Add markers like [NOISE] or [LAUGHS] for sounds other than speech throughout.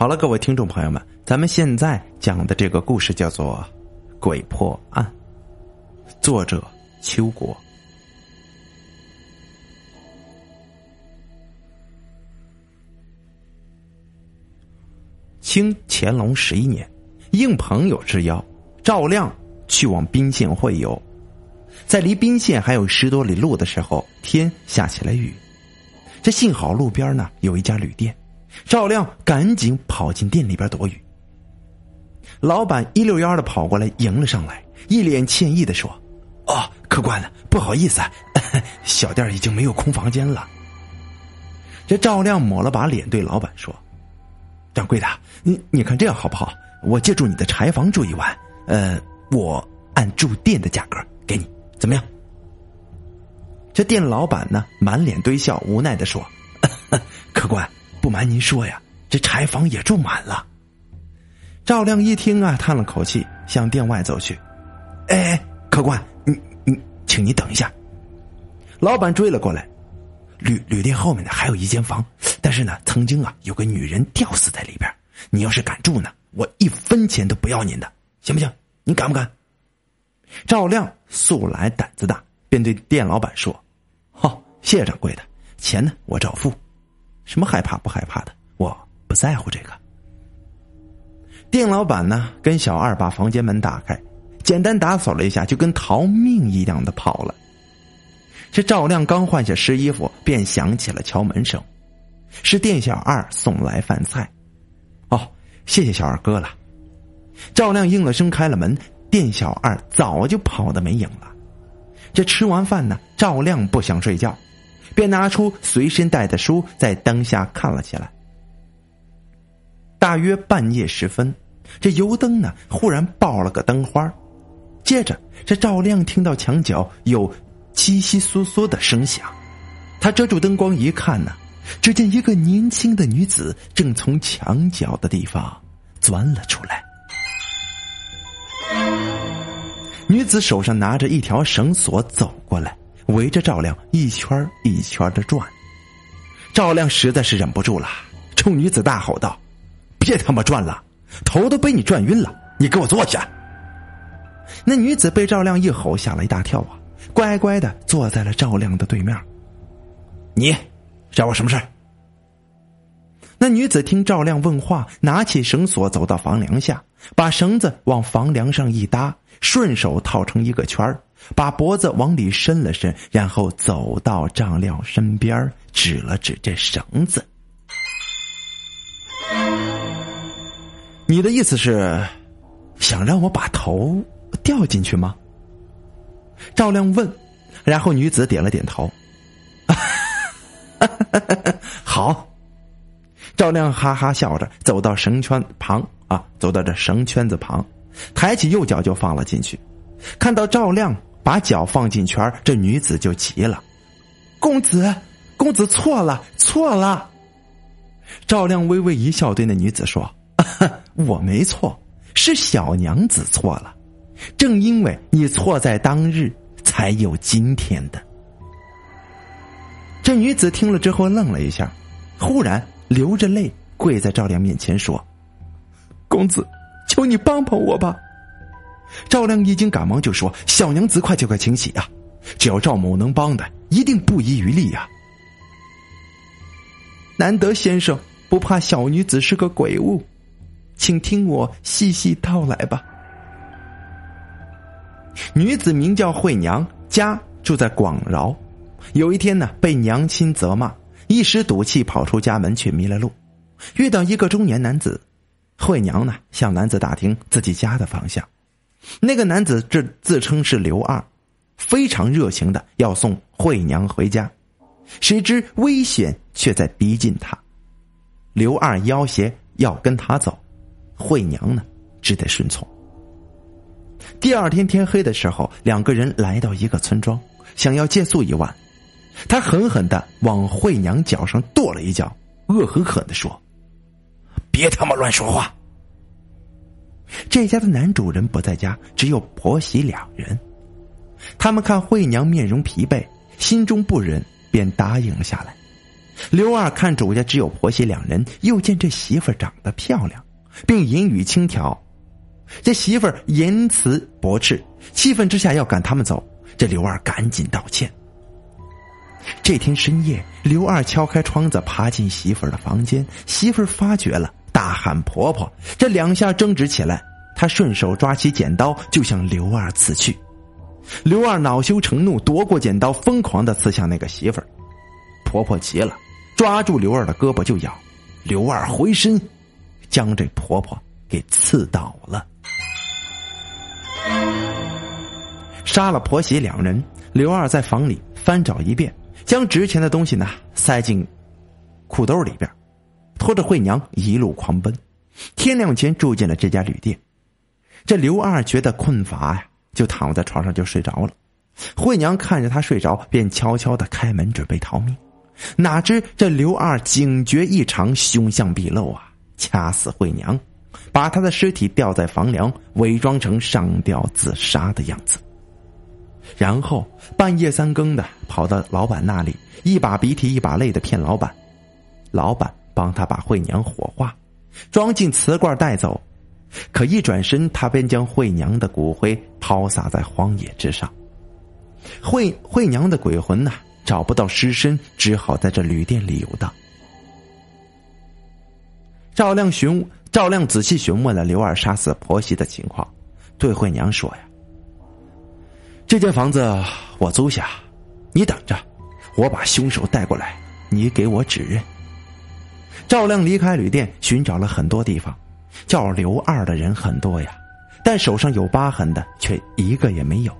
好了，各位听众朋友们，咱们现在讲的这个故事叫做《鬼破案》，作者邱国。清乾隆十一年，应朋友之邀，赵亮去往宾县会友。在离宾县还有十多里路的时候，天下起了雨。这幸好路边呢有一家旅店，赵亮赶紧跑进店里边躲雨。老板一溜烟的跑过来迎了上来，一脸歉意的说：“哦，客官，不好意思，啊，[LAUGHS] 小店已经没有空房间了。”这赵亮抹了把脸，对老板说：“掌柜的，你你看这样好不好？我借住你的柴房住一晚，呃，我按住店的价格给你。”怎么样？这店老板呢，满脸堆笑，无奈的说：“ [LAUGHS] 客官，不瞒您说呀，这柴房也住满了。”赵亮一听啊，叹了口气，向店外走去。“哎，客官，你你，请你等一下。”老板追了过来。旅旅店后面呢，还有一间房，但是呢，曾经啊，有个女人吊死在里边。你要是敢住呢，我一分钱都不要您的，行不行？你敢不敢？赵亮素来胆子大，便对店老板说：“好，谢谢掌柜的，钱呢我照付。什么害怕不害怕的，我不在乎这个。”店老板呢跟小二把房间门打开，简单打扫了一下，就跟逃命一样的跑了。这赵亮刚换下湿衣服，便响起了敲门声，是店小二送来饭菜。哦，谢谢小二哥了。赵亮应了声，开了门。店小二早就跑得没影了。这吃完饭呢，赵亮不想睡觉，便拿出随身带的书，在灯下看了起来。大约半夜时分，这油灯呢忽然爆了个灯花，接着这赵亮听到墙角有窸窸窣窣的声响，他遮住灯光一看呢，只见一个年轻的女子正从墙角的地方钻了出来。女子手上拿着一条绳索走过来，围着赵亮一圈一圈的转。赵亮实在是忍不住了，冲女子大吼道：“别他妈转了，头都被你转晕了！你给我坐下！”那女子被赵亮一吼吓了一大跳啊，乖乖的坐在了赵亮的对面。你找我什么事那女子听赵亮问话，拿起绳索走到房梁下，把绳子往房梁上一搭，顺手套成一个圈把脖子往里伸了伸，然后走到赵亮身边，指了指这绳子：“你的意思是，想让我把头掉进去吗？”赵亮问，然后女子点了点头：“ [LAUGHS] 好。”赵亮哈哈笑着走到绳圈旁啊，走到这绳圈子旁，抬起右脚就放了进去。看到赵亮把脚放进圈这女子就急了：“公子，公子错了，错了！”赵亮微微一笑，对那女子说：“我没错，是小娘子错了。正因为你错在当日，才有今天的。”这女子听了之后愣了一下，忽然。流着泪跪在赵亮面前说：“公子，求你帮帮我吧。”赵亮一惊，赶忙就说：“小娘子，快就快请起呀！只要赵某能帮的，一定不遗余力呀。”难得先生不怕小女子是个鬼物，请听我细细道来吧。女子名叫惠娘，家住在广饶。有一天呢，被娘亲责骂。一时赌气跑出家门，却迷了路，遇到一个中年男子。惠娘呢向男子打听自己家的方向，那个男子这自称是刘二，非常热情的要送惠娘回家，谁知危险却在逼近他。刘二要挟要跟他走，惠娘呢只得顺从。第二天天黑的时候，两个人来到一个村庄，想要借宿一晚。他狠狠的往惠娘脚上跺了一脚，恶狠狠的说：“别他妈乱说话！”这家的男主人不在家，只有婆媳两人。他们看惠娘面容疲惫，心中不忍，便答应了下来。刘二看主家只有婆媳两人，又见这媳妇长得漂亮，并言语轻佻，这媳妇言辞驳斥，气愤之下要赶他们走。这刘二赶紧道歉。这天深夜，刘二敲开窗子，爬进媳妇儿的房间。媳妇儿发觉了，大喊：“婆婆！”这两下争执起来，他顺手抓起剪刀就向刘二刺去。刘二恼羞成怒，夺过剪刀，疯狂的刺向那个媳妇儿。婆婆急了，抓住刘二的胳膊就咬。刘二回身，将这婆婆给刺倒了。杀了婆媳两人，刘二在房里翻找一遍。将值钱的东西呢塞进裤兜里边，拖着惠娘一路狂奔。天亮前住进了这家旅店。这刘二觉得困乏呀，就躺在床上就睡着了。惠娘看着他睡着，便悄悄的开门准备逃命。哪知这刘二警觉异常，凶相毕露啊！掐死惠娘，把她的尸体吊在房梁，伪装成上吊自杀的样子。然后半夜三更的跑到老板那里，一把鼻涕一把泪的骗老板，老板帮他把惠娘火化，装进瓷罐带走。可一转身，他便将惠娘的骨灰抛洒在荒野之上。惠惠娘的鬼魂呐，找不到尸身，只好在这旅店里游荡。赵亮询赵亮仔细询问了刘二杀死婆媳的情况，对惠娘说呀。这间房子我租下，你等着，我把凶手带过来，你给我指认。赵亮离开旅店，寻找了很多地方，叫刘二的人很多呀，但手上有疤痕的却一个也没有。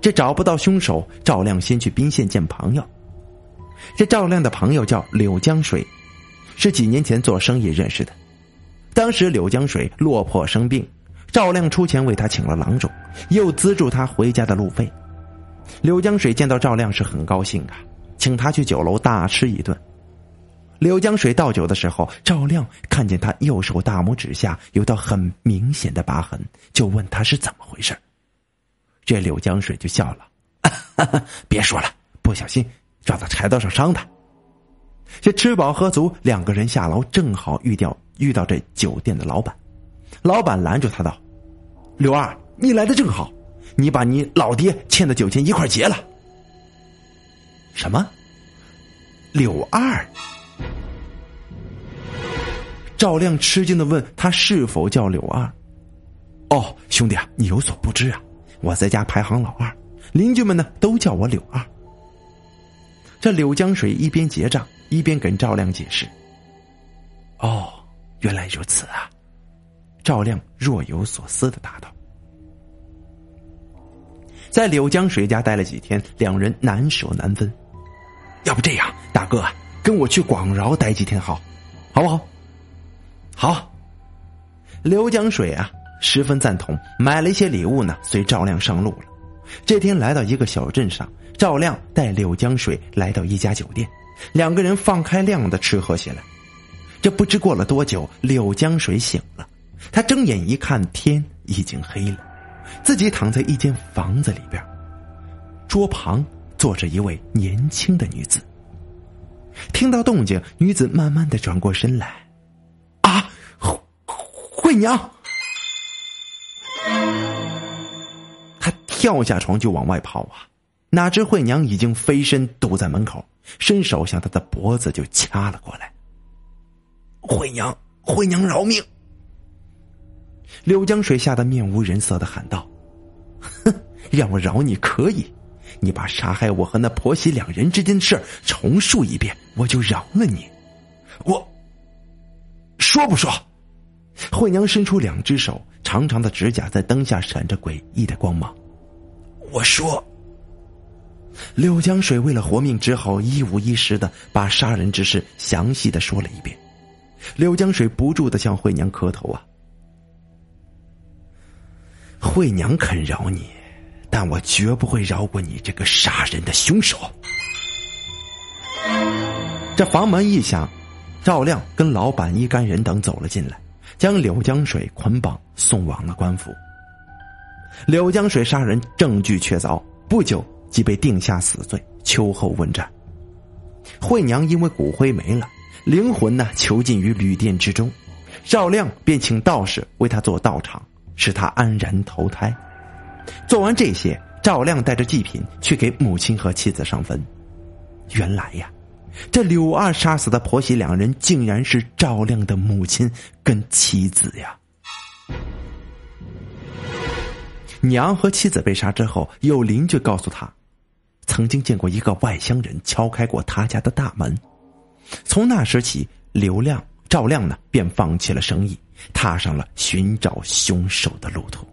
这找不到凶手，赵亮先去宾县见朋友。这赵亮的朋友叫柳江水，是几年前做生意认识的，当时柳江水落魄生病。赵亮出钱为他请了郎中，又资助他回家的路费。柳江水见到赵亮是很高兴啊，请他去酒楼大吃一顿。柳江水倒酒的时候，赵亮看见他右手大拇指下有道很明显的疤痕，就问他是怎么回事。这柳江水就笑了：“ [LAUGHS] 别说了，不小心撞到柴刀上伤的。”这吃饱喝足，两个人下楼，正好遇到遇到这酒店的老板。老板拦住他道：“刘二，你来的正好，你把你老爹欠的酒钱一块结了。”什么？柳二？赵亮吃惊的问他是否叫柳二？哦，兄弟啊，你有所不知啊，我在家排行老二，邻居们呢都叫我柳二。这柳江水一边结账一边跟赵亮解释：“哦，原来如此啊。”赵亮若有所思的答道：“在柳江水家待了几天，两人难舍难分。要不这样，大哥，跟我去广饶待几天，好，好不好？好。”柳江水啊，十分赞同，买了一些礼物呢，随赵亮上路了。这天来到一个小镇上，赵亮带柳江水来到一家酒店，两个人放开量的吃喝起来。这不知过了多久，柳江水醒了。他睁眼一看，天已经黑了，自己躺在一间房子里边，桌旁坐着一位年轻的女子。听到动静，女子慢慢的转过身来，娘！他跳下床就往外跑啊，哪知惠娘已经飞身堵在门口，伸手向他的脖子就掐了过来。惠娘，惠娘饶命！柳江水吓得面无人色的喊道：“哼，让我饶你可以，你把杀害我和那婆媳两人之间的事重述一遍，我就饶了你。我说不说？”惠娘伸出两只手，长长的指甲在灯下闪着诡异的光芒。我说。柳江水为了活命，只好一五一十的把杀人之事详细的说了一遍。柳江水不住的向惠娘磕头啊。惠娘肯饶你，但我绝不会饶过你这个杀人的凶手。这房门一响，赵亮跟老板一干人等走了进来，将柳江水捆绑送往了官府。柳江水杀人证据确凿，不久即被定下死罪，秋后问斩。惠娘因为骨灰没了，灵魂呢囚禁于旅店之中，赵亮便请道士为他做道场，使他安然投胎。做完这些，赵亮带着祭品去给母亲和妻子上坟。原来呀，这柳二杀死的婆媳两人，竟然是赵亮的母亲跟妻子呀。娘和妻子被杀之后，有邻居告诉他，曾经见过一个外乡人敲开过他家的大门。从那时起，刘亮、赵亮呢便放弃了生意，踏上了寻找凶手的路途。